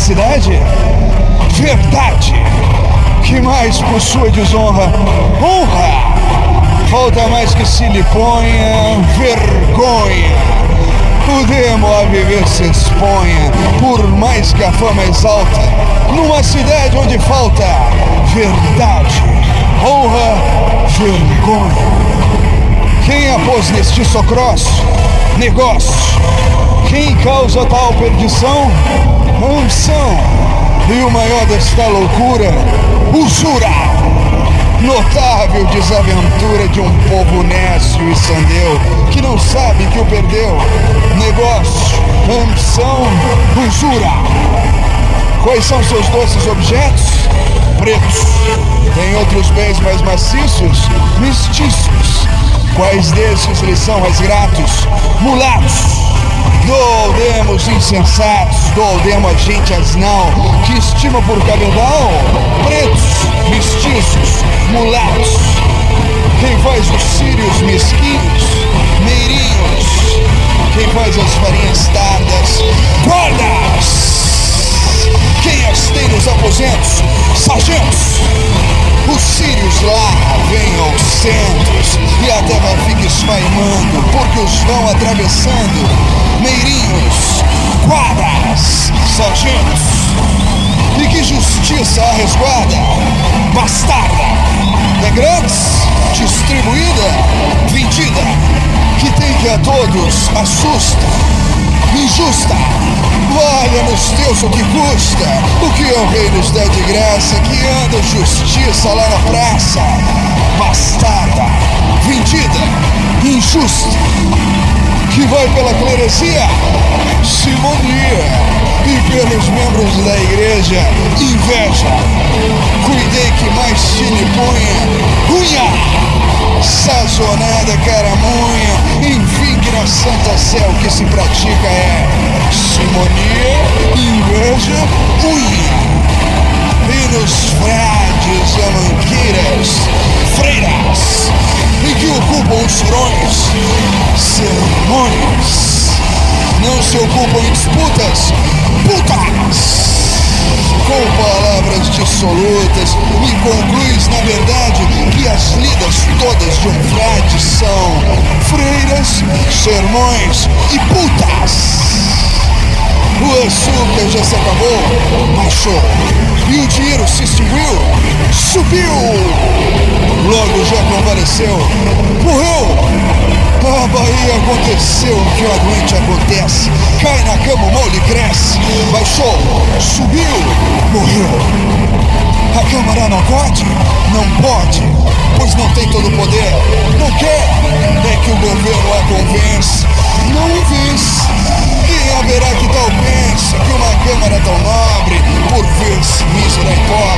cidade? Verdade. Que mais por sua desonra? Honra. Falta mais que se lhe ponha vergonha. O demo a viver se exponha, por mais que a fama exalta, numa cidade onde falta verdade, honra, vergonha. Quem após neste socross? Negócio. Quem causa tal perdição? Ambição. E o maior desta loucura? Usura. Notável desaventura de um povo nécio e sandeu que não sabe que o perdeu. Negócio, ambição, usura. Quais são seus doces objetos? Pretos. Tem outros bens mais maciços? Mestiços. Quais desses lhes são mais gratos? Mulatos. Doldemos insensatos, doldemos a gente asnal, que estima por cabedal, pretos, mestiços, mulatos. Quem faz os sírios mesquinhos, meirinhos, quem faz as farinhas tardas, guardas. Quem as tem nos aposentos, sargentos. Os sírios lá vêm aos centros e a terra fica esfaimando, porque os vão atravessando. Meirinhos, quadras, sargentos. E que justiça a resguarda, bastarda, grátis, distribuída, vendida, que tem que a todos assusta, injusta. Valha-nos Deus o que custa, o que o rei nos dá de graça, que anda justiça lá na praça. Bastarda, vendida, injusta, que vai pela cleresia, simonia, e pelos membros da igreja, inveja. Cuidei que mais te lhe punha, unha, sazonada caramunha, enfim que na santa céu que se pratica é simonia, inveja, unha. Sermões, não se ocupam em disputas, putas! Com palavras dissolutas, me concluis, na verdade, que as lidas todas de um frade são freiras, sermões e putas! O açúcar já se acabou, baixou. E o dinheiro se extinguiu, subiu. Logo já convalesceu, morreu. A Bahia aconteceu o que a doente acontece. Cai na cama, lhe cresce. Baixou, subiu, morreu. A Câmara não pode? Não pode, pois não tem todo o poder. Não quer, é que o governo a convence. Não o vence. Quem haverá que tal pense que uma Câmara tão nobre, por ver-se mísera e pobre,